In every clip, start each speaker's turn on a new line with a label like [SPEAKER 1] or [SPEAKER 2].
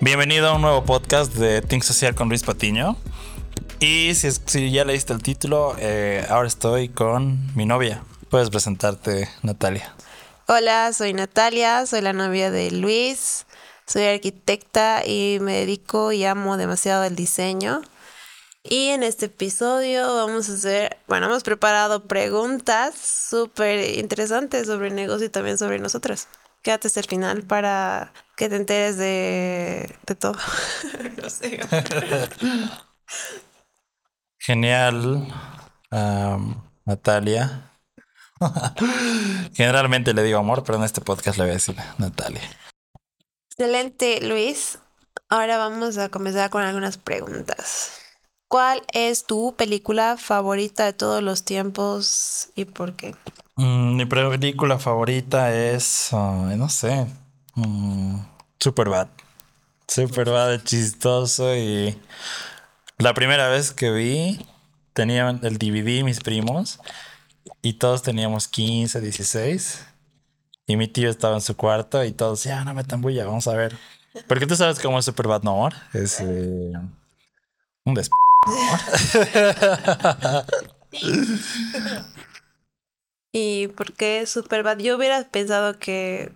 [SPEAKER 1] Bienvenido a un nuevo podcast de Think Social con Luis Patiño. Y si, si ya leíste el título, eh, ahora estoy con mi novia. Puedes presentarte, Natalia.
[SPEAKER 2] Hola, soy Natalia, soy la novia de Luis, soy arquitecta y me dedico y amo demasiado el diseño. Y en este episodio vamos a hacer, bueno, hemos preparado preguntas súper interesantes sobre el negocio y también sobre nosotras. Quédate hasta el final para que te enteres de, de todo. no sé.
[SPEAKER 1] Genial, um, Natalia. Generalmente le digo amor, pero en este podcast le voy a decir Natalia.
[SPEAKER 2] Excelente, Luis. Ahora vamos a comenzar con algunas preguntas. ¿Cuál es tu película favorita de todos los tiempos y por qué?
[SPEAKER 1] Mm, mi película favorita es, ay, no sé, mm, Superbad. Superbad chistoso y la primera vez que vi tenía el DVD mis primos y todos teníamos 15, 16 y mi tío estaba en su cuarto y todos, ya, no me tan bulla, vamos a ver. Porque tú sabes cómo es Superbad, no amor, es eh, un des...
[SPEAKER 2] ¿Y por qué Superbad? Yo hubiera pensado que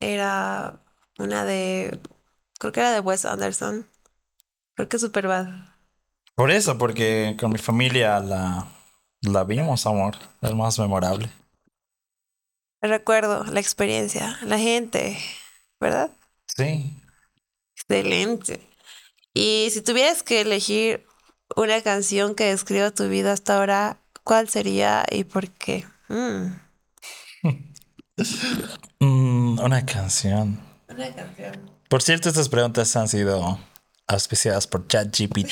[SPEAKER 2] era una de. Creo que era de Wes Anderson. ¿Por qué Superbad?
[SPEAKER 1] Por eso, porque con mi familia la, la vimos, amor. Es más memorable.
[SPEAKER 2] Recuerdo la experiencia, la gente, ¿verdad?
[SPEAKER 1] Sí.
[SPEAKER 2] Excelente. Y si tuvieras que elegir una canción que describa tu vida hasta ahora, ¿cuál sería y por qué? Mm.
[SPEAKER 1] Mm, una canción.
[SPEAKER 2] Una canción.
[SPEAKER 1] Por cierto, estas preguntas han sido auspiciadas por ChatGPT.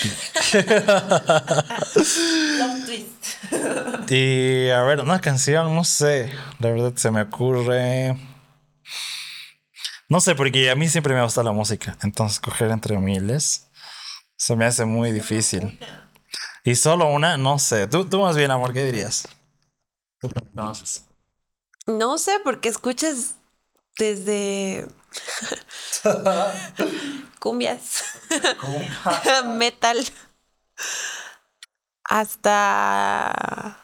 [SPEAKER 2] Twist.
[SPEAKER 1] y a ver, una canción, no sé. La verdad se me ocurre. No sé, porque a mí siempre me gusta la música. Entonces, coger entre miles se me hace muy difícil. Y solo una, no sé. Tú, tú más bien, amor, ¿qué dirías? Entonces.
[SPEAKER 2] No sé, porque escuchas desde cumbias, metal, hasta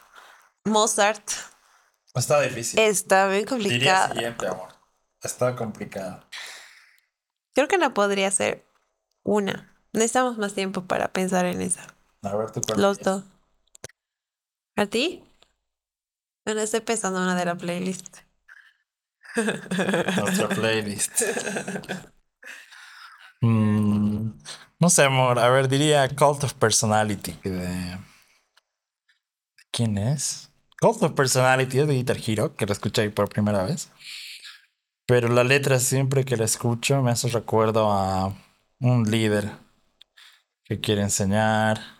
[SPEAKER 2] Mozart.
[SPEAKER 1] Está difícil.
[SPEAKER 2] Está bien
[SPEAKER 1] Diría
[SPEAKER 2] complicado.
[SPEAKER 1] siguiente, amor. Está complicado.
[SPEAKER 2] Creo que no podría ser una. Necesitamos más tiempo para pensar en esa.
[SPEAKER 1] A ver, tú
[SPEAKER 2] Los dos. ¿A ti? Bueno, estoy pensando en una de la playlist.
[SPEAKER 1] Nuestra playlist. Mm, no sé, amor. A ver, diría Cult of Personality. De... ¿de ¿Quién es? Cult of Personality es de Guitar Hero, que la escuché ahí por primera vez. Pero la letra siempre que la escucho me hace recuerdo a un líder que quiere enseñar,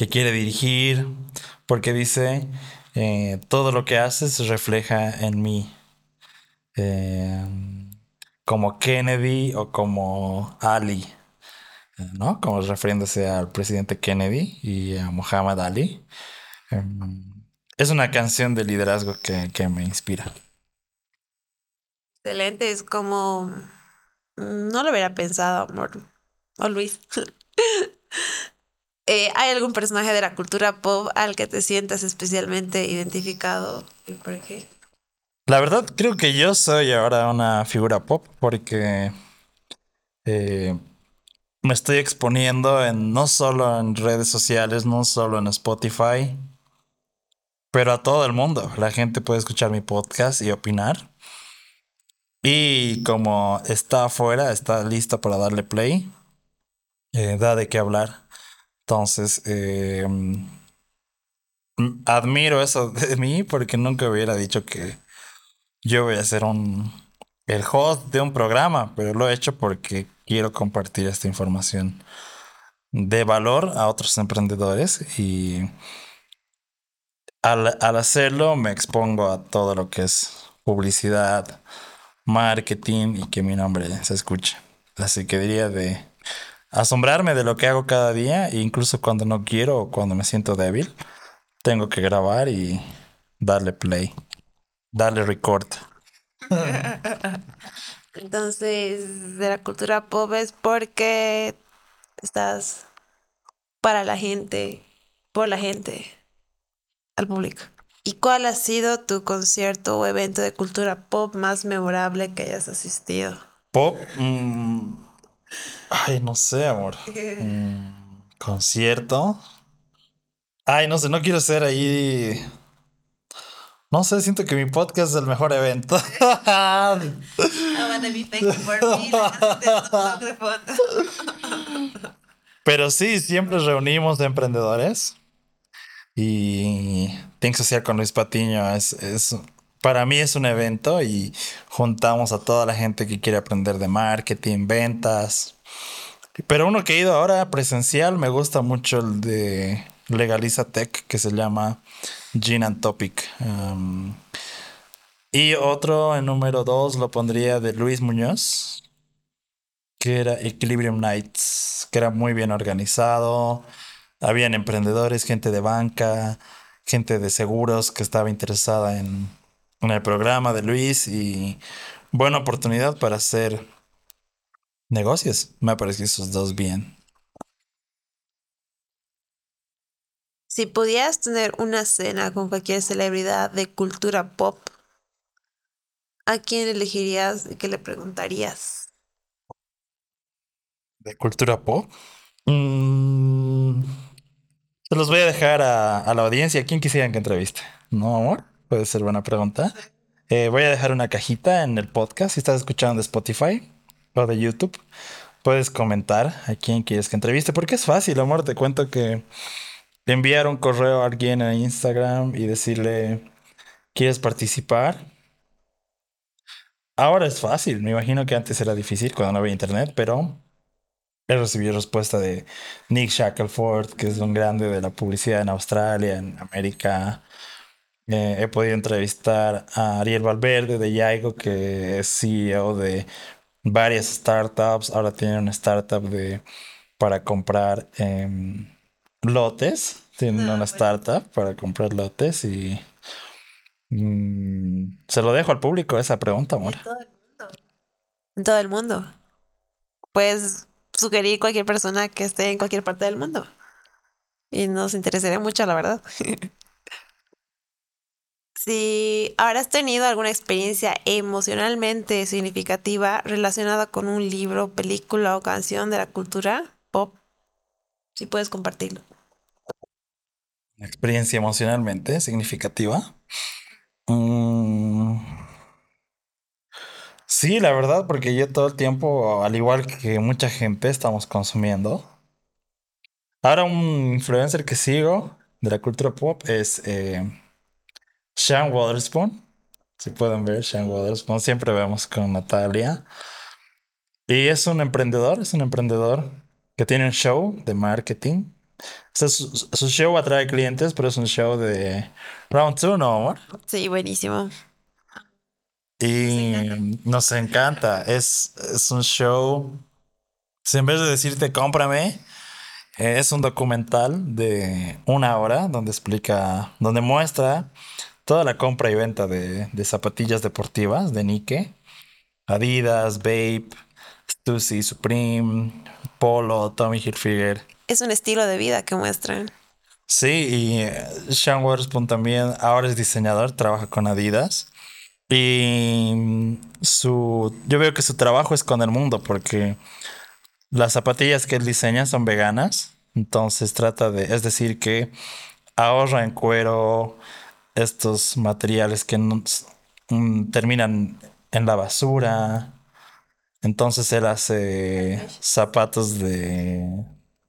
[SPEAKER 1] que quiere dirigir, porque dice, eh, todo lo que haces refleja en mí. Eh, como Kennedy o como Ali, ¿no? Como refiriéndose al presidente Kennedy y a Muhammad Ali. Eh, es una canción de liderazgo que, que me inspira.
[SPEAKER 2] Excelente, es como... mm, No lo hubiera pensado, amor. O Luis. Eh, ¿Hay algún personaje de la cultura pop al que te sientas especialmente identificado? ¿Y por qué?
[SPEAKER 1] La verdad, creo que yo soy ahora una figura pop porque eh, me estoy exponiendo en, no solo en redes sociales, no solo en Spotify, pero a todo el mundo. La gente puede escuchar mi podcast y opinar. Y como está afuera, está lista para darle play, eh, da de qué hablar. Entonces, eh, admiro eso de mí porque nunca hubiera dicho que yo voy a ser un el host de un programa, pero lo he hecho porque quiero compartir esta información de valor a otros emprendedores y al, al hacerlo me expongo a todo lo que es publicidad, marketing y que mi nombre se escuche. Así que diría de asombrarme de lo que hago cada día, e incluso cuando no quiero o cuando me siento débil, tengo que grabar y darle play, darle record.
[SPEAKER 2] Entonces, de la cultura pop es porque estás para la gente, por la gente, al público. ¿Y cuál ha sido tu concierto o evento de cultura pop más memorable que hayas asistido?
[SPEAKER 1] Pop. mm, ay, no sé, amor. Mm, concierto. Ay, no sé, no quiero ser ahí. No sé, siento que mi podcast es el mejor evento. Pero sí, siempre reunimos emprendedores. Y Think Social con Luis Patiño es, es, para mí es un evento y juntamos a toda la gente que quiere aprender de marketing, ventas. Pero uno que he ido ahora presencial, me gusta mucho el de Legaliza Tech, que se llama Gene and Topic. Um, y otro, en número dos, lo pondría de Luis Muñoz, que era Equilibrium Nights, que era muy bien organizado. Habían emprendedores, gente de banca, gente de seguros que estaba interesada en, en el programa de Luis y buena oportunidad para hacer negocios. Me pareció esos dos bien.
[SPEAKER 2] Si pudieras tener una cena con cualquier celebridad de cultura pop, ¿a quién elegirías y qué le preguntarías?
[SPEAKER 1] ¿De cultura pop? Mm, se los voy a dejar a, a la audiencia. ¿Quién quisieran que entreviste? ¿No, amor? Puede ser buena pregunta. Eh, voy a dejar una cajita en el podcast. Si estás escuchando de Spotify o de YouTube, puedes comentar a quién quieres que entreviste. Porque es fácil, amor. Te cuento que enviar un correo a alguien en Instagram y decirle, ¿quieres participar? Ahora es fácil. Me imagino que antes era difícil cuando no había internet, pero he recibido respuesta de Nick Shackelford, que es un grande de la publicidad en Australia, en América. Eh, he podido entrevistar a Ariel Valverde de Yaigo, que es CEO de varias startups. Ahora tiene una startup de, para comprar em, lotes. Tiene
[SPEAKER 2] Ah,
[SPEAKER 1] una
[SPEAKER 2] bueno.
[SPEAKER 1] startup para comprar lotes y mm, se lo dejo al público esa pregunta, amor.
[SPEAKER 2] todo el mundo. En todo el mundo. Puedes sugerir cualquier persona que esté en cualquier parte del mundo. Y nos interesaría mucho, la verdad. Si has tenido alguna experiencia emocionalmente significativa relacionada con un libro, película o canción de la cultura pop, si puedes compartirlo.
[SPEAKER 1] Una experiencia emocionalmente significativa. Mm, sí, la verdad, porque yo todo el tiempo, al igual que mucha gente, estamos consumiendo. Ahora un influencer que sigo de la cultura pop es eh, Sean Waterspoon. Si pueden ver, Sean Waterspoon. Siempre vemos con Natalia. Y es un emprendedor, es un emprendedor que tiene un show de marketing. O sea, su, su show atrae clientes, pero es un show de round two, ¿no, amor?
[SPEAKER 2] Sí, buenísimo.
[SPEAKER 1] Y nos encanta. Es, es un show. si en vez de decirte cómprame, es un documental de una hora donde explica, donde muestra toda la compra y venta de, de zapatillas deportivas de Nike, Adidas, Bape, Stussy, Supreme, Polo, Tommy Hilfiger.
[SPEAKER 2] Es un estilo de vida que muestran.
[SPEAKER 1] Sí, y eh, Sean Waterspoon también ahora es diseñador, trabaja con Adidas. Y mm, su, yo veo que su trabajo es con el mundo porque las zapatillas que él diseña son veganas. Entonces trata de, es decir, que ahorra en cuero estos materiales que mm, terminan en la basura. Entonces él hace zapatos de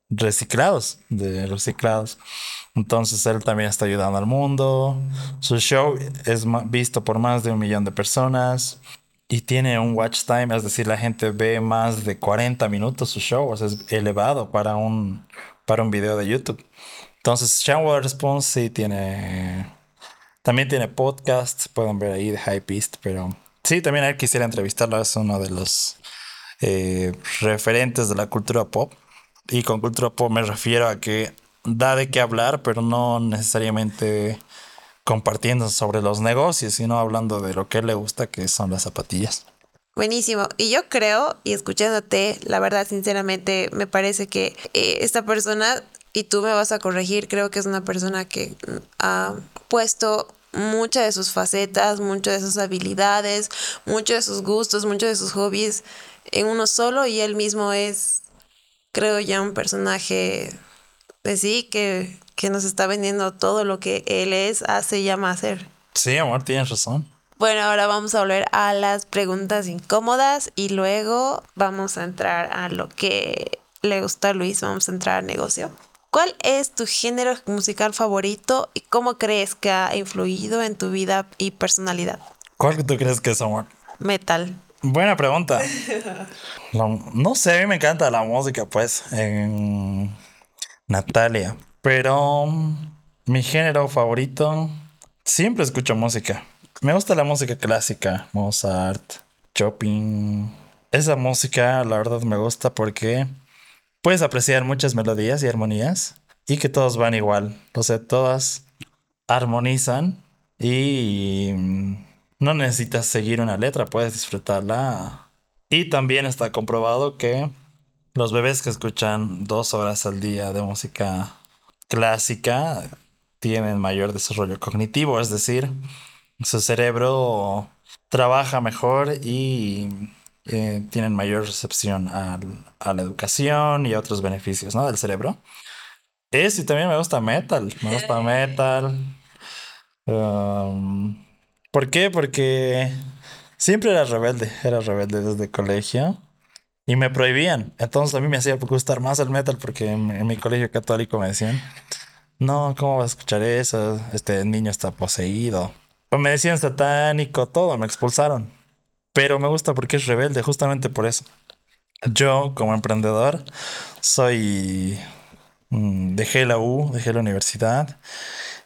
[SPEAKER 1] reciclados, de reciclados. Entonces él también está ayudando al mundo. Su show es visto por más de un millón de personas y tiene un watch time, es decir, la gente ve más de 40 minutos su show, o sea, es elevado para un, para un video de YouTube. Entonces, Sean Waterspoon sí tiene, también tiene podcast, pueden ver ahí de Hypebeast, pero sí, también a él quisiera entrevistarlo, es uno de los eh, referentes de la cultura pop. Y con cultura pop me refiero a que da de qué hablar, pero no necesariamente compartiendo sobre los negocios, sino hablando de lo que le gusta, que son las zapatillas.
[SPEAKER 2] Buenísimo. Y yo creo, y escuchándote, la verdad, sinceramente, me parece que eh, esta persona, y tú me vas a corregir, creo que es una persona que ha puesto muchas de sus facetas, muchas de sus habilidades, muchos de sus gustos, muchos de sus hobbies en uno solo y él mismo es, creo ya, un personaje de sí que, que nos está vendiendo todo lo que él es, hace y llama a hacer.
[SPEAKER 1] Sí, amor, tienes razón.
[SPEAKER 2] Bueno, ahora vamos a volver a las preguntas incómodas y luego vamos a entrar a lo que le gusta a Luis, vamos a entrar al negocio. ¿Cuál es tu género musical favorito y cómo crees que ha influido en tu vida y personalidad?
[SPEAKER 1] ¿Cuál tú crees que es, amor?
[SPEAKER 2] Metal.
[SPEAKER 1] Buena pregunta. no sé, a mí me encanta la música, pues, en Natalia. Pero mi género favorito, siempre escucho música. Me gusta la música clásica, Mozart, Chopin. Esa música, la verdad, me gusta porque puedes apreciar muchas melodías y armonías y que todos van igual. O sea, todas armonizan y no necesitas seguir una letra, puedes disfrutarla. Y también está comprobado que los bebés que escuchan dos horas al día de música clásica tienen mayor desarrollo cognitivo, es decir, su cerebro trabaja mejor y eh, tienen mayor recepción a la educación y a otros beneficios ¿no? del cerebro. Es y también me gusta metal, me gusta metal. Um, ¿Por qué? Porque siempre era rebelde, era rebelde desde colegio y me prohibían. Entonces a mí me hacía gustar más el metal porque en, en mi colegio católico me decían, no, ¿cómo vas a escuchar eso? Este niño está poseído. Me decían satánico, todo, me expulsaron. Pero me gusta porque es rebelde, justamente por eso. Yo, como emprendedor, soy. Mm, dejé la U, dejé la universidad.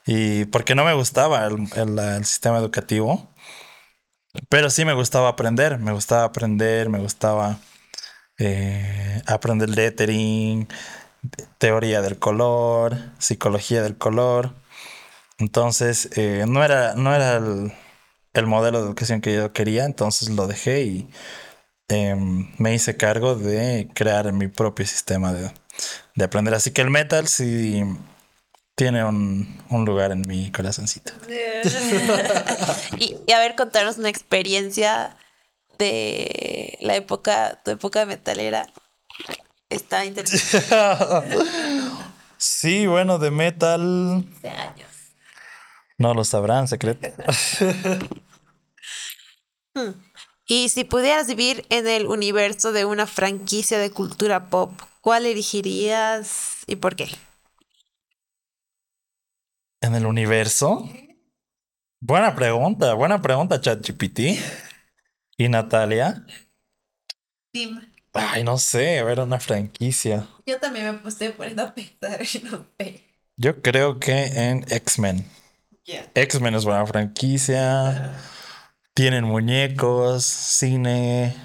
[SPEAKER 1] Y porque no me gustaba el, sistema educativo. Pero sí me gustaba aprender. Me gustaba aprender, me gustaba eh, aprender lettering, teoría del color, psicología del color. Entonces, eh, no era, no era el, modelo de educación que yo quería, entonces lo dejé y em, me hice cargo de crear mi propio sistema de, aprender. Así que el metal sí tiene un, lugar en mi corazoncito.
[SPEAKER 2] y, a ver, contarnos una experiencia de la época, tu época metalera. Está interesante.
[SPEAKER 1] sí, bueno, de metal.
[SPEAKER 2] De años.
[SPEAKER 1] No lo sabrán, secreto.
[SPEAKER 2] Hmm. Y si pudieras vivir en el universo de una franquicia de cultura pop, ¿cuál elegirías y por qué?
[SPEAKER 1] ¿En el universo? Buena pregunta, buena pregunta, ChatGPT. ¿Y Natalia?
[SPEAKER 2] Tim.
[SPEAKER 1] Ay, no sé, a ver, una franquicia.
[SPEAKER 2] Yo también me puse poniendo a pensar, no
[SPEAKER 1] Yo creo que en X-Men. X-Men es buena franquicia. Tienen muñecos, cine,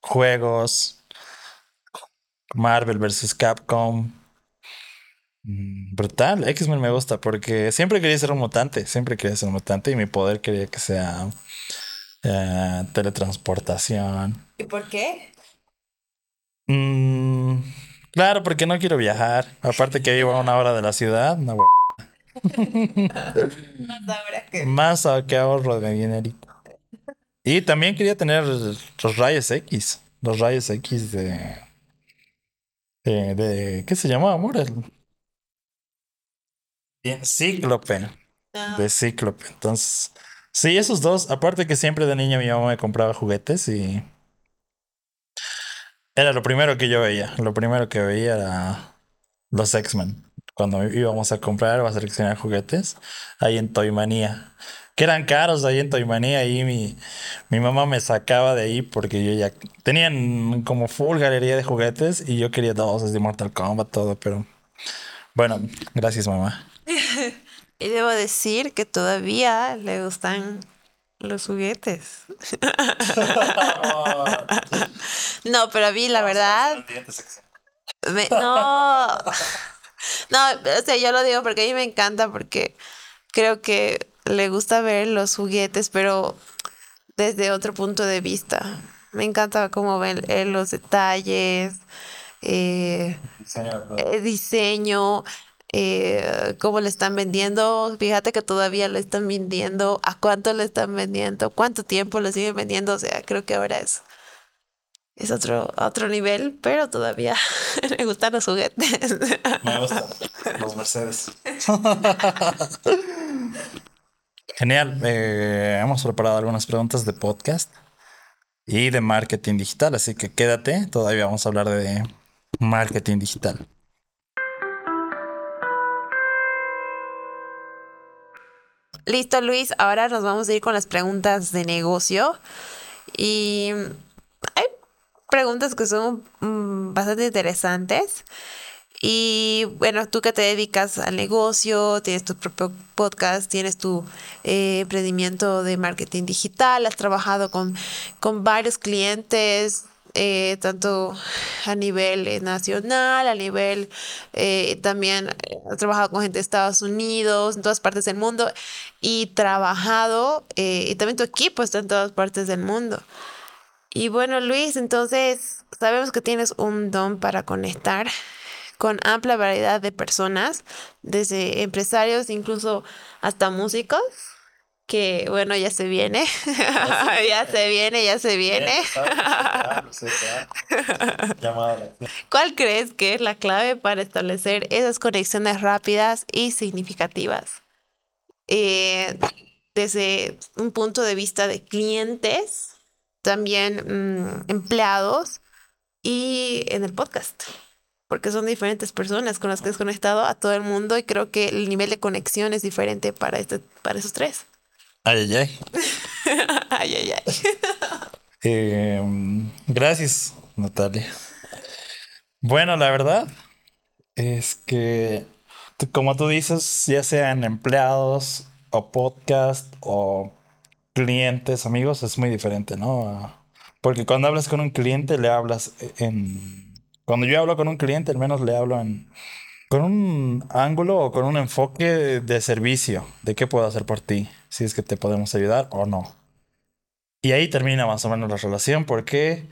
[SPEAKER 1] juegos. Marvel vs. Capcom. Mm, brutal, X-Men me gusta porque siempre quería ser un mutante, siempre quería ser un mutante y mi poder quería que sea eh, teletransportación.
[SPEAKER 2] ¿Y por qué?
[SPEAKER 1] Mm, claro, porque no quiero viajar. Aparte que vivo a una hora de la ciudad, no Más que ahorro de dinerito. Y también quería tener los rayos X. Los rayos X de. de, ¿Qué se llamaba, amor? Cíclope. Ah. De Cíclope. Entonces. Sí, esos dos. Aparte que siempre de niña mi mamá me compraba juguetes y. Era lo primero que yo veía. Lo primero que veía era los X-Men cuando íbamos a comprar o a seleccionar juguetes, ahí en Toymanía. Que eran caros ahí en Toymanía. Y mi, mi mamá me sacaba de ahí porque yo ya. Tenían como full galería de juguetes y yo quería dos de Mortal Kombat, todo, pero. Bueno, gracias, mamá.
[SPEAKER 2] y debo decir que todavía le gustan los juguetes. no, pero a mí la verdad. no. No, o sea, yo lo digo porque a mí me encanta porque creo que le gusta ver los juguetes, pero desde otro punto de vista. Me encanta cómo ven eh, los detalles, eh, el diseño, eh, cómo le están vendiendo. Fíjate que todavía le están vendiendo, a cuánto le están vendiendo, cuánto tiempo le siguen vendiendo. O sea, creo que ahora es, es otro, otro nivel, pero todavía me gustan los juguetes.
[SPEAKER 1] Me gustan los Mercedes. Genial. Eh, hemos preparado algunas preguntas de podcast y de marketing digital, así que quédate. Todavía vamos a hablar de marketing digital.
[SPEAKER 2] Listo, Luis. Ahora nos vamos a ir con las preguntas de negocio. Y hay preguntas que son mm, bastante interesantes. Y bueno, tú que te dedicas al negocio, tienes tu propio podcast, tienes tu eh, emprendimiento de marketing digital, has trabajado con, con varios clientes, eh, tanto a nivel eh, nacional, a nivel también he trabajado con gente de Estados Unidos, en todas partes del mundo, y trabajado, y también tu equipo está en todas partes del mundo. Y bueno, Luis, entonces sabemos que tienes un don para conectar con amplia variedad de personas, desde empresarios, incluso hasta músicos que bueno, ya se viene, ya se viene, ya se viene. ¿Cuál crees que es la clave para establecer esas conexiones rápidas y significativas? Eh, desde un punto de vista de clientes, también mm, empleados y en el podcast porque son diferentes personas con las que has conectado a todo el mundo y creo que el nivel de conexión es diferente para, este, para esos tres.
[SPEAKER 1] Ay, ay, ay.
[SPEAKER 2] ay, ay, ay.
[SPEAKER 1] Em, gracias, Natalia. Bueno, la verdad es que, como tú dices, ya sean empleados o podcast o clientes, amigos, es muy diferente, ¿no? Porque cuando hablas con un cliente, le hablas en... Cuando yo hablo con un cliente, al menos le hablo en con un ángulo o con un enfoque de servicio, de qué puedo hacer por ti, si es que te podemos ayudar o no. Y ahí termina más o menos la relación porque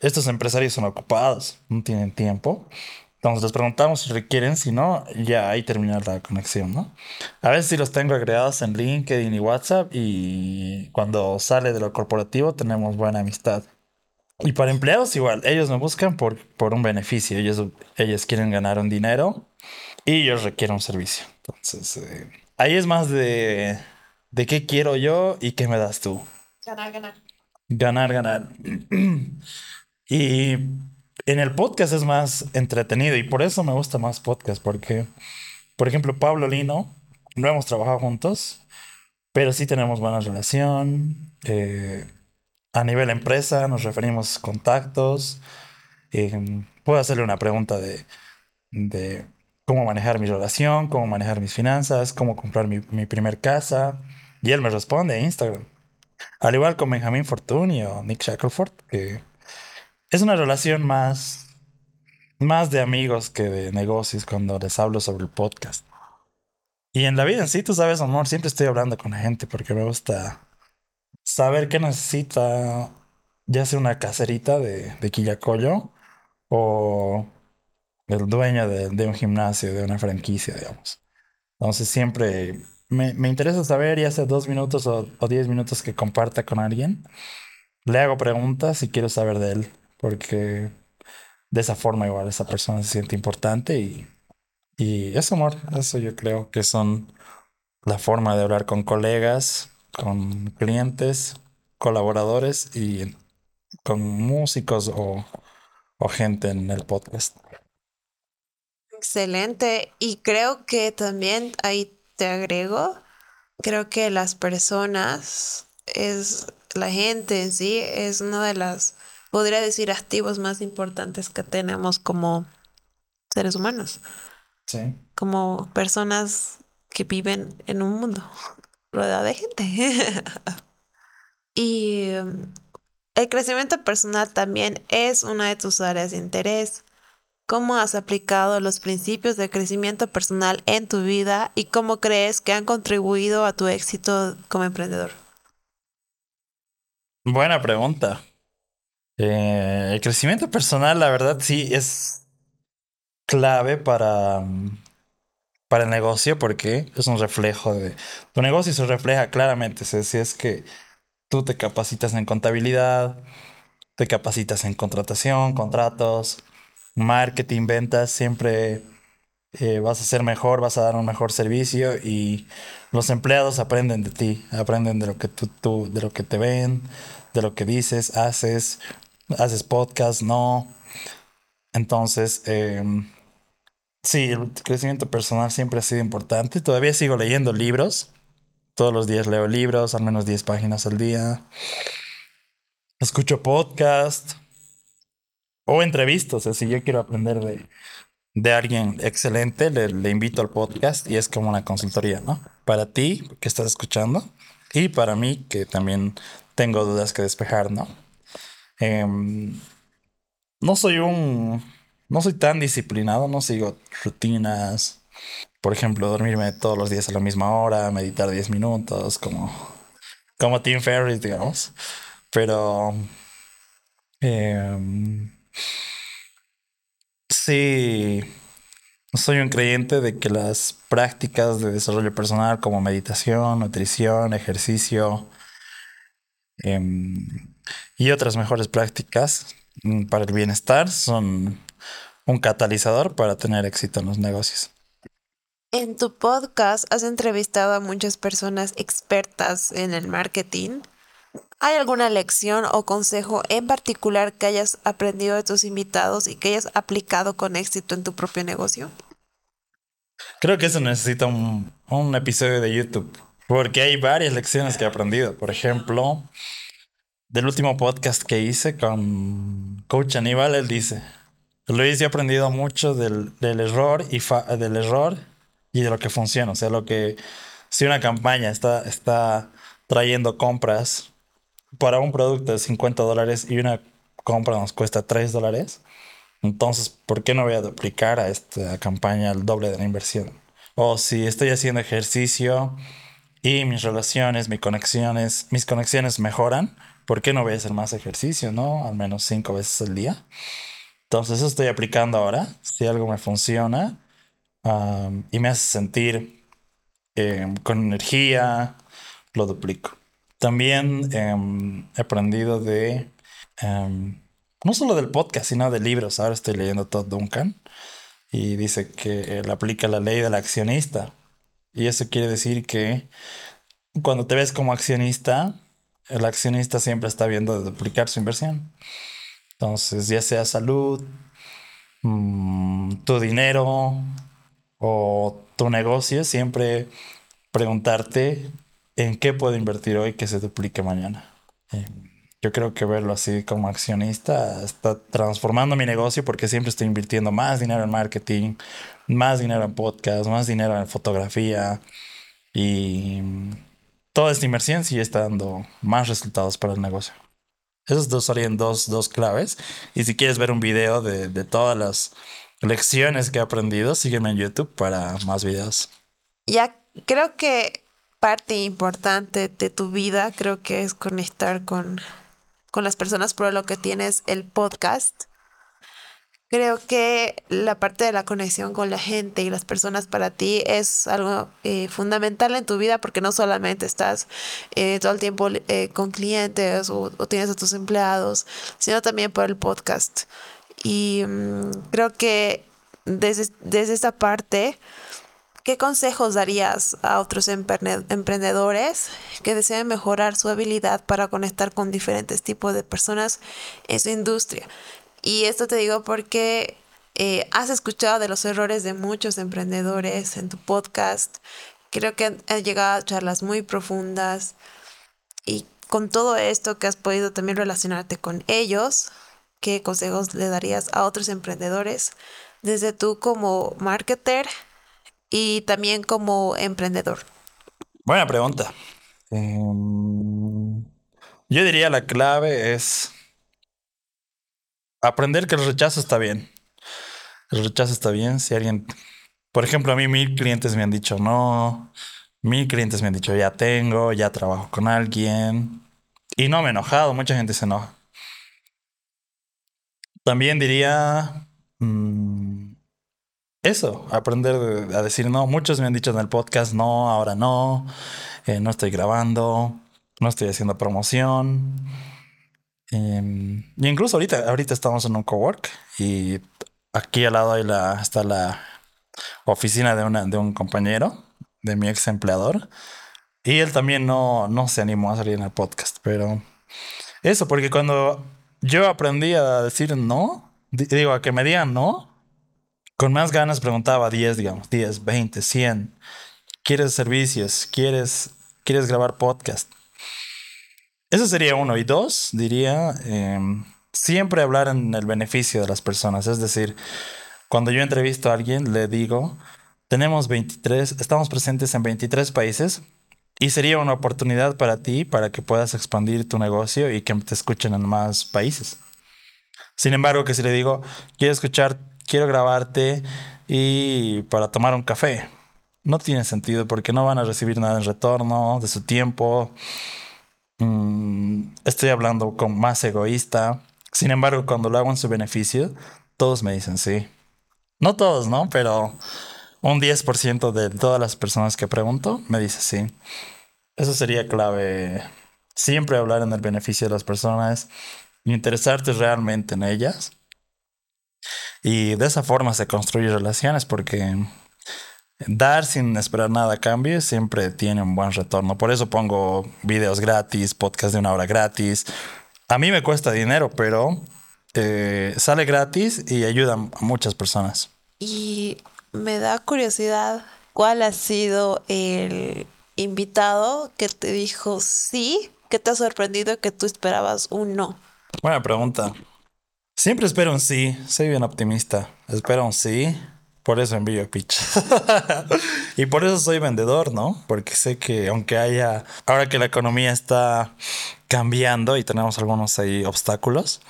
[SPEAKER 1] estos empresarios son ocupados, no tienen tiempo. Entonces les preguntamos si requieren, si no, ya ahí termina la conexión, ¿no? A veces sí los tengo agregados en LinkedIn y WhatsApp y cuando sale de lo corporativo tenemos buena amistad. Y para empleados igual, ellos me buscan por, por un beneficio, ellos, ellos quieren ganar un dinero y yo requiero un servicio. Entonces, eh, ahí es más de, de qué quiero yo y qué me das tú.
[SPEAKER 2] Ganar, ganar.
[SPEAKER 1] Ganar, ganar. y en el podcast es más entretenido y por eso me gusta más podcast, porque, por ejemplo, Pablo Lino, no hemos trabajado juntos, pero sí tenemos buena relación. Eh, a nivel empresa nos referimos contactos. Eh, puedo hacerle una pregunta de, cómo manejar mi relación, cómo manejar mis finanzas, cómo comprar mi, mi primer casa. Y él me responde en Instagram. Al igual con Benjamin Fortuny o Nick Shackelford, que es una relación más, más de amigos que de negocios cuando les hablo sobre el podcast. Y en la vida en sí, tú sabes, amor, siempre estoy hablando con la gente porque me gusta saber qué necesita, ya sea una caserita de, de Quillacollo o el dueño de, un gimnasio, de una franquicia, digamos. Entonces siempre me, me interesa saber, ya sea dos minutos o, o, diez minutos que comparta con alguien, le hago preguntas y quiero saber de él, porque de esa forma igual esa persona se siente importante y, y eso, amor, eso yo creo que son la forma de hablar con colegas, con clientes, colaboradores y con músicos o, o gente en el podcast.
[SPEAKER 2] Excelente. Y creo que también ahí te agrego, creo que las personas, es la gente en sí, es una de las, podría decir, activos más importantes que tenemos como seres humanos.
[SPEAKER 1] Sí.
[SPEAKER 2] Como personas que viven en un mundo rodeado de gente. y um, el crecimiento personal también es una de tus áreas de interés. ¿Cómo has aplicado los principios de crecimiento personal en tu vida y cómo crees que han contribuido a tu éxito como emprendedor?
[SPEAKER 1] Buena pregunta. Eh, el crecimiento personal, la verdad, sí es clave para, mm, para el negocio porque es un reflejo de... Tu negocio se refleja claramente. Si es que tú te capacitas en contabilidad, te capacitas en contratación, contratos, marketing, ventas, siempre eh, vas a ser mejor, vas a dar un mejor servicio y los empleados aprenden de ti, aprenden de lo que tú, tú de lo que te ven, de lo que dices, haces, haces podcast, no. Entonces, em, sí, el crecimiento personal siempre ha sido importante. Todavía sigo leyendo libros. Todos los días leo libros, al menos 10 páginas al día. Escucho podcast o entrevistas. Si yo quiero aprender de, de alguien excelente, le, invito al podcast y es como una consultoría, ¿no? Para ti que estás escuchando y para mí que también tengo dudas que despejar, ¿no? Eh, no soy un... No soy tan disciplinado, no sigo rutinas. Por ejemplo, dormirme todos los días a la misma hora, meditar 10 minutos, como, como Tim Ferriss, digamos. Pero... Eh, sí, soy un creyente de que las prácticas de desarrollo personal como meditación, nutrición, ejercicio eh, y otras mejores prácticas mm, para el bienestar son un catalizador para tener éxito en los negocios.
[SPEAKER 2] En tu podcast has entrevistado a muchas personas expertas en el marketing. ¿Hay alguna lección o consejo en particular que hayas aprendido de tus invitados y que hayas aplicado con éxito en tu propio negocio?
[SPEAKER 1] Creo que eso necesita un, un episodio de YouTube, porque hay varias lecciones que he aprendido. Por ejemplo, del último podcast que hice con Coach Aníbal, él dice, Luis, he aprendido mucho del, del error y del error y de lo que funciona. O sea, lo que si una campaña está, está trayendo compras para un producto de 50 dólares y una compra nos cuesta 3 dólares, entonces, ¿por qué no voy a duplicar a esta campaña el doble de la inversión? O si estoy haciendo ejercicio y mis relaciones, mis conexiones, mis conexiones mejoran, ¿por qué no voy a hacer más ejercicio, no? Al menos cinco veces al día. Entonces, eso estoy aplicando ahora. Si algo me funciona um, y me hace sentir eh, con energía, lo duplico. También eh, he aprendido de, eh, no solo del podcast, sino de libros. Ahora estoy leyendo Todd Duncan y dice que él aplica la ley del accionista. Y eso quiere decir que cuando te ves como accionista, el accionista siempre está viendo duplicar su inversión. Entonces, ya sea salud, mmm, tu dinero o tu negocio, siempre preguntarte en qué puedo invertir hoy que se duplique mañana. Eh, yo creo que verlo así como accionista está transformando mi negocio porque siempre estoy invirtiendo más dinero en marketing, más dinero en podcast, más dinero en fotografía y toda esta inversión sí está dando más resultados para el negocio. Esos dos serían dos, dos claves. Y si quieres ver un video de, de todas las lecciones que he aprendido, sígueme en YouTube para más videos.
[SPEAKER 2] Ya creo que parte importante de tu vida creo que es conectar con, con las personas por lo que tienes el podcast. Creo que la parte de la conexión con la gente y las personas para ti es algo eh, fundamental en tu vida porque no solamente estás eh, todo el tiempo eh, con clientes o, tienes a tus empleados, sino también por el podcast. Y mmm, creo que desde, desde esta parte, ¿qué consejos darías a otros emprendedores que deseen mejorar su habilidad para conectar con diferentes tipos de personas en su industria? Y esto te digo porque eh, has escuchado de los errores de muchos emprendedores en tu podcast. Creo que han llegado a charlas muy profundas y con todo esto que has podido también relacionarte con ellos, ¿qué consejos le darías a otros emprendedores desde tú como marketer y también como emprendedor?
[SPEAKER 1] Buena pregunta. Um, yo diría la clave es aprender que el rechazo está bien. El rechazo está bien. Si alguien, por ejemplo, a mí mil clientes me han dicho no, mil clientes me han dicho ya tengo, ya trabajo con alguien. Y no me he enojado, mucha gente se enoja. También diría mm, eso, aprender a decir no. Muchos me han dicho en el podcast, no, ahora no, eh, no estoy grabando, no estoy haciendo promoción. Em, y incluso ahorita, ahorita estamos en un cowork y aquí al lado la, está la oficina de, una, de un compañero, de mi ex empleador. Y él también no, no se animó a salir en el podcast, pero eso, porque cuando yo aprendí a decir no, digo, a que me digan no, con más ganas preguntaba 10, digamos, 10, 20, 100. ¿Quieres servicios? ¿Quieres, quieres grabar podcast? Eso sería uno. Y dos, diría, em, siempre hablar en el beneficio de las personas. Es decir, cuando yo entrevisto a alguien, le digo, tenemos 23, estamos presentes en 23 países y sería una oportunidad para ti para que puedas expandir tu negocio y que te escuchen en más países. Sin embargo, que si le digo, quiero escuchar, quiero grabarte y para tomar un café, no tiene sentido porque no van a recibir nada en retorno de su tiempo. Mm, estoy hablando con más egoísta. Sin embargo, cuando lo hago en su beneficio, todos me dicen sí. No todos, ¿no? Pero un 10% de todas las personas que pregunto me dice sí. Eso sería clave. Siempre hablar en el beneficio de las personas, interesarte realmente en ellas. Y de esa forma se construyen relaciones porque dar sin esperar nada a cambio siempre tiene un buen retorno. Por eso pongo videos gratis, podcast de una hora gratis. A mí me cuesta dinero, pero eh, sale gratis y ayuda a muchas personas.
[SPEAKER 2] Y me da curiosidad, ¿cuál ha sido el invitado que te dijo sí, que te ha sorprendido que tú esperabas un no?
[SPEAKER 1] Buena pregunta. Siempre espero un sí, soy bien optimista. Espero un sí, por eso envío pitch. y por eso soy vendedor, ¿no? Porque sé que aunque haya, ahora que la economía está cambiando y tenemos algunos ahí obstáculos,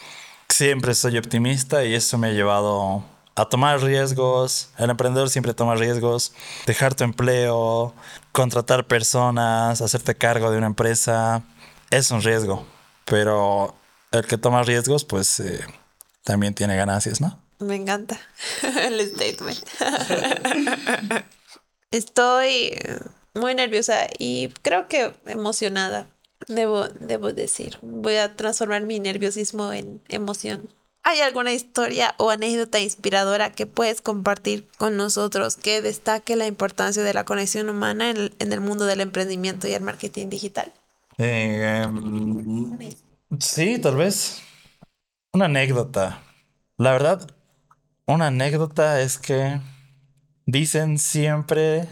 [SPEAKER 1] siempre soy optimista y eso me ha llevado a tomar riesgos. El emprendedor siempre toma riesgos. Dejar tu empleo, contratar personas, hacerte cargo de una empresa, es un riesgo. Pero el que toma riesgos, pues eh, también tiene ganancias, ¿no?
[SPEAKER 2] Me encanta el statement. Estoy muy nerviosa y creo que emocionada, debo, debo decir. Voy a transformar mi nerviosismo en emoción. ¿Hay alguna historia o anécdota inspiradora que puedes compartir con nosotros que destaque la importancia de la conexión humana en el, mundo del emprendimiento y el marketing digital?
[SPEAKER 1] Eh, em, sí, tal vez. Una anécdota. La verdad, una anécdota es que dicen siempre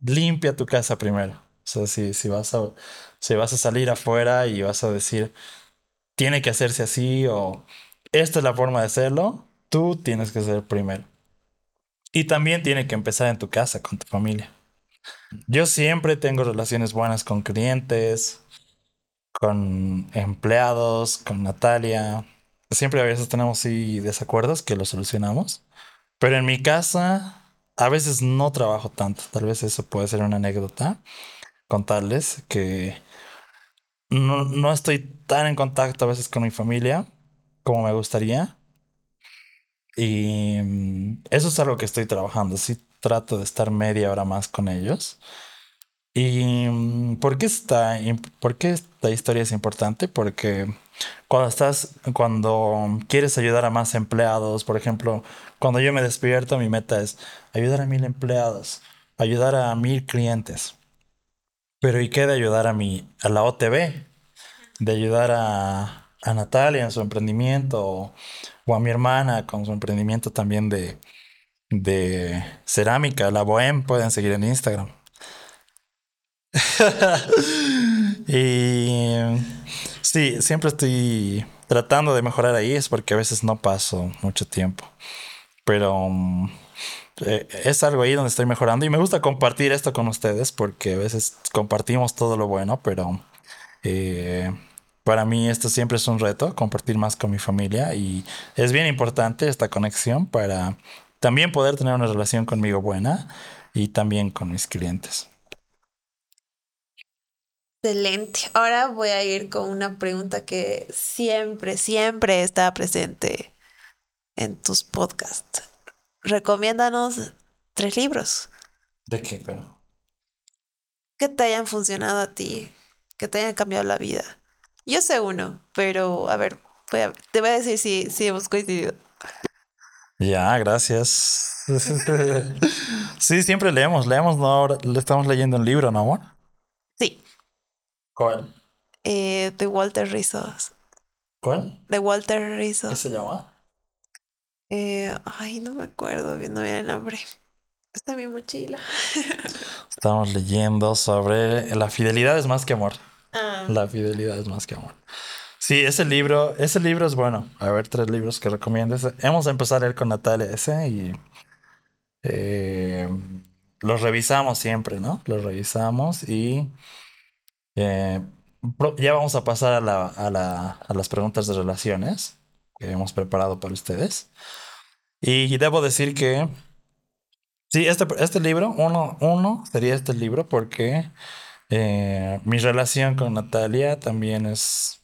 [SPEAKER 1] limpia tu casa primero. O sea, si, si, vas a, si vas a salir afuera y vas a decir, tiene que hacerse así o esta es la forma de hacerlo, tú tienes que ser primero. Y también tiene que empezar en tu casa, con tu familia. Yo siempre tengo relaciones buenas con clientes, con empleados, con Natalia, siempre a veces tenemos desacuerdos que los solucionamos. Pero en mi casa a veces no trabajo tanto. Tal vez eso puede ser una anécdota. Contarles que no, no estoy tan en contacto a veces con mi familia como me gustaría. Y mm, eso es algo que estoy trabajando. Sí trato de estar media hora más con ellos. ¿Y mm, por qué esta, por qué esta historia es importante? Porque cuando estás, cuando quieres ayudar a más empleados, por ejemplo, cuando yo me despierto, mi meta es ayudar a mil empleados, ayudar a mil clientes. Pero ¿y qué de ayudar a mi, a la OTB? De ayudar a, a Natalia en su emprendimiento o, o, a mi hermana con su emprendimiento también de, de cerámica, la Bohem, pueden seguir en Instagram. y sí, siempre estoy tratando de mejorar ahí, es porque a veces no paso mucho tiempo. Pero mm, eh, es algo ahí donde estoy mejorando y me gusta compartir esto con ustedes porque a veces compartimos todo lo bueno, pero eh, para mí esto siempre es un reto, compartir más con mi familia y es bien importante esta conexión para también poder tener una relación conmigo buena y también con mis clientes.
[SPEAKER 2] Excelente. Ahora voy a ir con una pregunta que siempre, siempre está presente en tus podcasts. Recomiéndanos tres libros
[SPEAKER 1] ¿De qué, pero?
[SPEAKER 2] que te hayan funcionado a ti, que te hayan cambiado la vida. Yo sé uno, pero a ver, voy a- te voy a decir si, si hemos coincidido.
[SPEAKER 1] Ya, gracias. sí, siempre leemos, leemos, no, ahora le estamos leyendo un libro, ¿no, amor? ¿Cuál?
[SPEAKER 2] eh, de Walter Rizos.
[SPEAKER 1] ¿Cuál?
[SPEAKER 2] De Walter
[SPEAKER 1] ¿Qué
[SPEAKER 2] Rizos.
[SPEAKER 1] se llama?
[SPEAKER 2] Eh, ay, no me acuerdo bien, no bien el nombre. Está mi mochila.
[SPEAKER 1] Estamos leyendo sobre la fidelidad es más que amor.
[SPEAKER 2] Ah,
[SPEAKER 1] La fidelidad es más que amor. Sí, ese libro, ese libro es bueno. A ver, tres libros que recomiendes. Hemos de empezar a leer con Natalia ese y eh, los revisamos siempre, ¿no? Los revisamos y eh, ya vamos a pasar a, la- a la- a las preguntas de relaciones que hemos preparado para ustedes. Y debo decir que sí, este, este libro, uno, uno sería este libro porque eh, mi relación con Natalia también es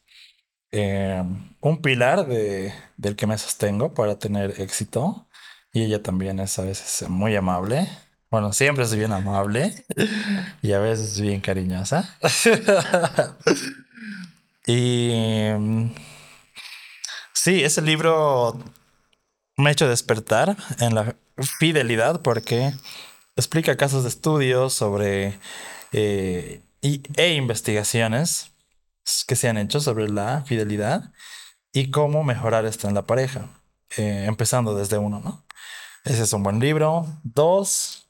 [SPEAKER 1] eh, un pilar de, del que me sostengo para tener éxito. Y ella también es a veces muy amable. Bueno, siempre es bien amable y a veces bien cariñosa. y mm, sí, ese libro me ha hecho despertar en la fidelidad porque explica casos de estudios sobre eh, y- e investigaciones que se han hecho sobre la fidelidad y cómo mejorar esto en la pareja, eh, empezando desde uno, ¿no? Ese es un buen libro. Dos,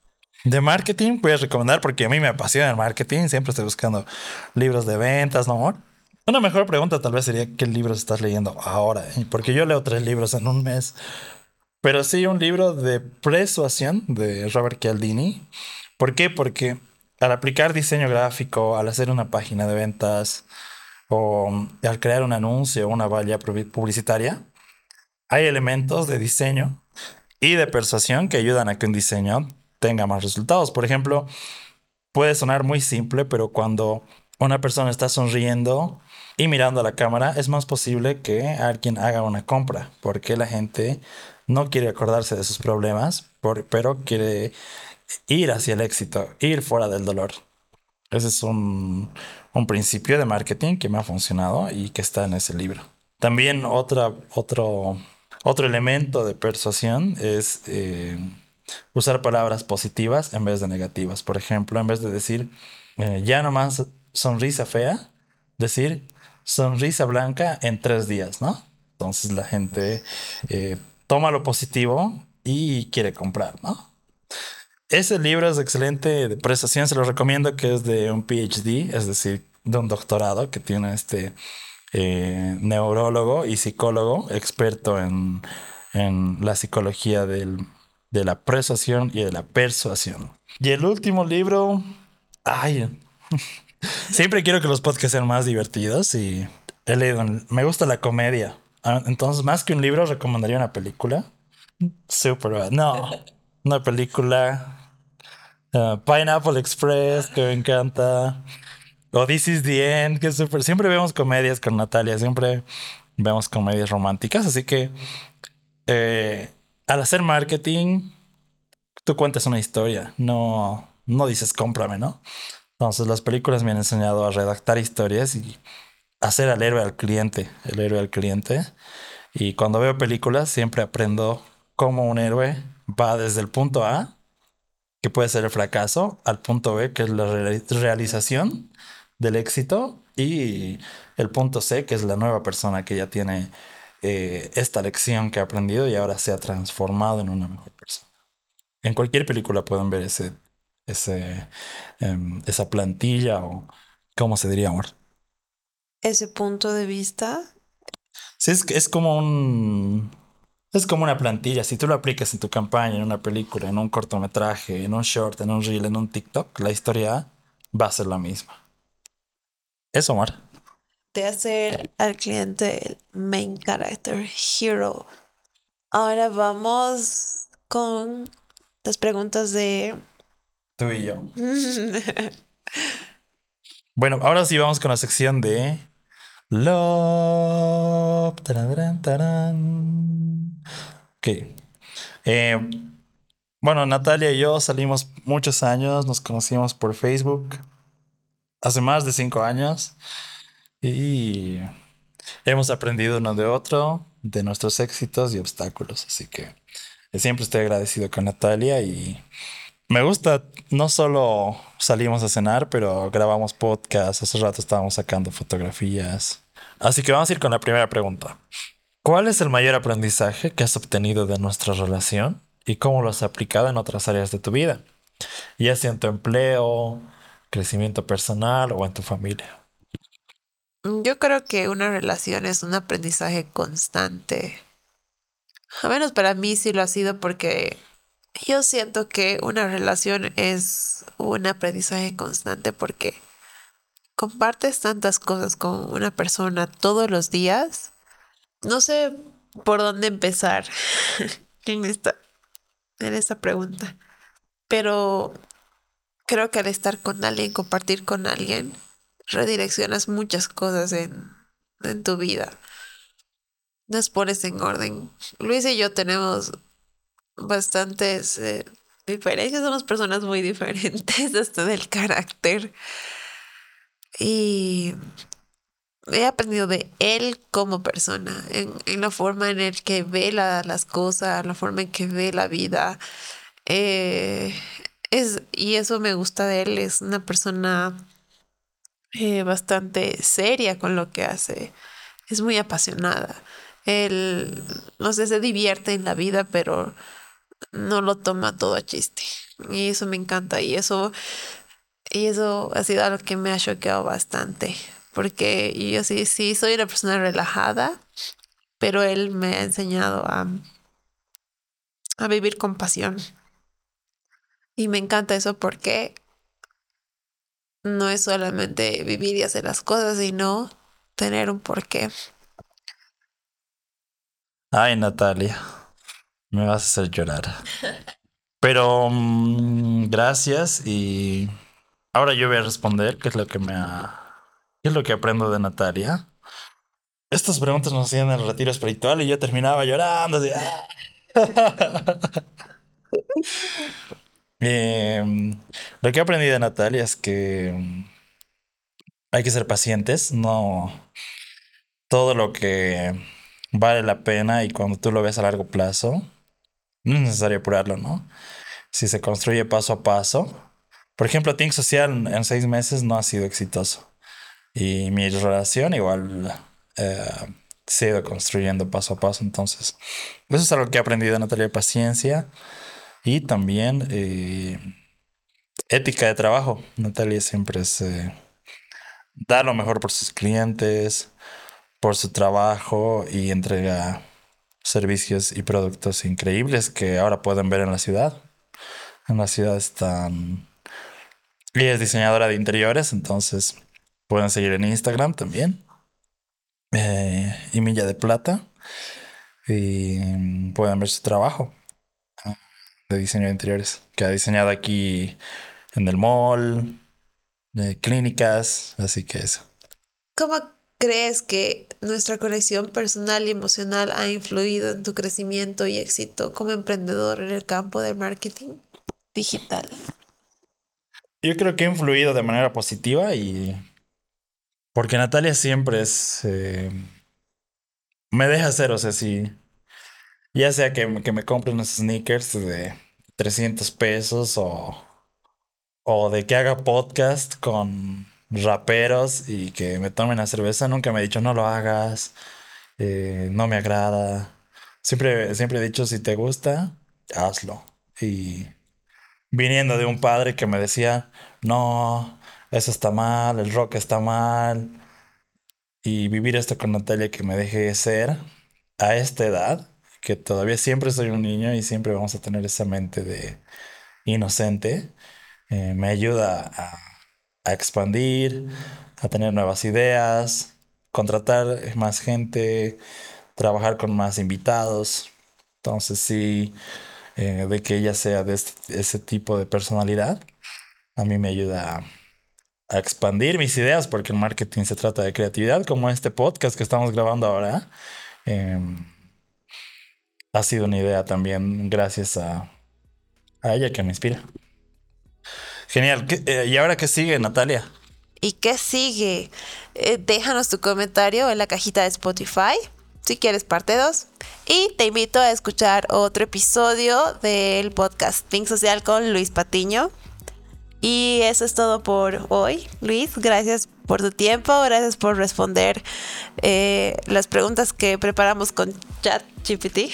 [SPEAKER 1] de marketing, voy recomendar porque a mí me apasiona el marketing, siempre estoy buscando libros de ventas, ¿no, amor? Una mejor pregunta tal vez sería qué libros estás leyendo ahora, porque yo leo tres libros en un mes. Pero sí, un libro de persuasión de Robert Cialdini. ¿Por qué? Porque al aplicar diseño gráfico, al hacer una página de ventas o al crear un anuncio o una valla publi- publicitaria, hay elementos de diseño y de persuasión que ayudan a que un diseño tenga más resultados. Por ejemplo, puede sonar muy simple, pero cuando una persona está sonriendo y mirando a la cámara, es más posible que alguien haga una compra, porque la gente no quiere acordarse de sus problemas, pero quiere ir hacia el éxito, ir fuera del dolor. Ese es un, un principio de marketing que me ha funcionado y que está en ese libro. También otro, otro elemento de persuasión es eh, usar palabras positivas en vez de negativas. Por ejemplo, en vez de decir eh, ya nomás sonrisa fea, decir sonrisa blanca en tres días, ¿no? Entonces la gente eh, toma lo positivo y quiere comprar, ¿no? Ese libro es excelente de prestación, se lo recomiendo, que es de un PhD, es decir, de un doctorado que tiene este eh, neurólogo y psicólogo experto en, en la psicología del- de la persuasión y de la persuasión. Y el último libro, ay, siempre quiero que los podcasts sean más divertidos y he leído, me gusta la comedia. Ah, Entonces, más que un libro, recomendaría una película. Super, no, una película. Uh, Pineapple Express, que me encanta. O This is the End, que es súper. Siempre vemos comedias con Natalia, siempre vemos comedias románticas. Así que eh, al hacer marketing, tú cuentas una historia, no, no dices cómprame, ¿no? Entonces, las películas me han enseñado a redactar historias y hacer al héroe al cliente, el héroe al cliente. Y cuando veo películas, siempre aprendo cómo un héroe va desde el punto A que puede ser el fracaso, al punto B, que es la reali- realización del éxito, y el punto C, que es la nueva persona que ya tiene eh, esta lección que ha aprendido y ahora se ha transformado en una mejor persona. En cualquier película pueden ver ese, ese, em, esa plantilla o, ¿cómo se diría, amor?
[SPEAKER 2] Ese punto de vista.
[SPEAKER 1] Sí, es, es como un... Es como una plantilla. Si tú lo aplicas en tu campaña, en una película, en un cortometraje, en un short, en un reel, en un TikTok, la historia va a ser la misma. Eso, Omar.
[SPEAKER 2] De hacer al cliente el main character hero. Ahora vamos con las preguntas de
[SPEAKER 1] Tú y yo. Bueno, ahora sí vamos con la sección de Love. Tararán, tarán. Ok. Eh, bueno, Natalia y yo salimos muchos años, nos conocimos por Facebook hace más de cinco años y hemos aprendido uno de otro, de nuestros éxitos y obstáculos. Así que siempre estoy agradecido con Natalia y me gusta, no solo salimos a cenar, pero grabamos podcast, hace rato estábamos sacando fotografías. Así que vamos a ir con la primera pregunta. ¿Cuál es el mayor aprendizaje que has obtenido de nuestra relación y cómo lo has aplicado en otras áreas de tu vida? Ya sea en tu empleo, crecimiento personal o en tu familia.
[SPEAKER 2] Yo creo que una relación es un aprendizaje constante. A menos para mí sí lo ha sido porque yo siento que una relación es un aprendizaje constante porque compartes tantas cosas con una persona todos los días. No sé por dónde empezar en esta, en esta pregunta, pero creo que al estar con alguien, compartir con alguien, redireccionas muchas cosas en, en tu vida. Las pones en orden. Luis y yo tenemos bastantes eh, diferencias, somos personas muy diferentes hasta del carácter. Y he aprendido de él como persona, en, la forma en el que ve las cosas, la forma en que ve la vida. Eh, es, y eso me gusta de él, es una persona eh, bastante seria con lo que hace, es muy apasionada. Él, no sé, se divierte en la vida, pero no lo toma todo a chiste. Y eso me encanta y eso, y eso ha sido algo que me ha choqueado bastante. Porque yo sí, sí soy una persona relajada, pero él me ha enseñado a, a vivir con pasión. Y me encanta eso porque no es solamente vivir y hacer las cosas, sino tener un porqué.
[SPEAKER 1] Ay, Natalia. Me vas a hacer llorar. Pero mm, gracias y ahora yo voy a responder qué es lo que me ha... ¿Qué es lo que aprendo de Natalia? Estas preguntas nos hacían en el retiro espiritual y yo terminaba llorando. Así, em, lo que he aprendido de Natalia es que hay que ser pacientes, no todo lo que vale la pena y cuando tú lo ves a largo plazo, no es necesario apurarlo, ¿no? Si se construye paso a paso. Por ejemplo, Think Social en seis meses no ha sido exitoso. Y mi relación igual eh, se ha ido construyendo paso a paso. Entonces, eso es algo que he aprendido, Natalia, paciencia y también eh, ética de trabajo. Natalia siempre se da lo mejor por sus clientes, por su trabajo y entrega servicios y productos increíbles que ahora pueden ver en la ciudad. En la ciudad están... Ella es diseñadora de interiores, entonces pueden seguir en Instagram también. Eh, y Milla de Plata. Y pueden ver su trabajo de diseño de interiores que ha diseñado aquí en el mall, de clínicas, así que eso.
[SPEAKER 2] ¿Cómo crees que nuestra conexión personal y emocional ha influido en tu crecimiento y éxito como emprendedor en el campo del marketing digital?
[SPEAKER 1] Yo creo que ha influido de manera positiva y porque Natalia siempre es... Eh, me deja hacer, o sea, si... Ya sea que, que me compre unos sneakers de 300 pesos o, o de que haga podcast con raperos y que me tomen la cerveza, nunca me ha dicho no lo hagas, eh, no me agrada. Siempre, siempre he dicho si te gusta, hazlo. Y viniendo de un padre que me decía, no, eso está mal, el rock está mal. Y vivir esto con Natalia que me deje ser a esta edad, que todavía siempre soy un niño y siempre vamos a tener esa mente de inocente, eh, me ayuda a expandir, a tener nuevas ideas, contratar más gente, trabajar con más invitados. Entonces sí, eh, de que ella sea de este, ese tipo de personalidad, a mí me ayuda a, expandir mis ideas, porque el marketing se trata de creatividad, como este podcast que estamos grabando ahora. Em, ha sido una idea también gracias a, a ella que me inspira. Genial. ¿Qué- eh, ¿Y ahora qué sigue, Natalia?
[SPEAKER 2] ¿Y qué sigue? Eh, déjanos tu comentario en la cajita de Spotify, si quieres parte 2. Y te invito a escuchar otro episodio del podcast Pink Social con Luis Patiño. Y eso es todo por hoy. Luis, gracias por tu tiempo, gracias por responder eh, las preguntas que preparamos con ChatGPT.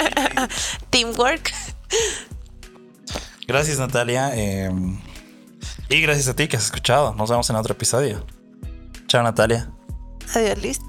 [SPEAKER 2] Teamwork.
[SPEAKER 1] Gracias, Natalia. eh, y gracias a ti que has escuchado. Nos vemos en otro episodio. Chao, Natalia.
[SPEAKER 2] Adiós, Luis.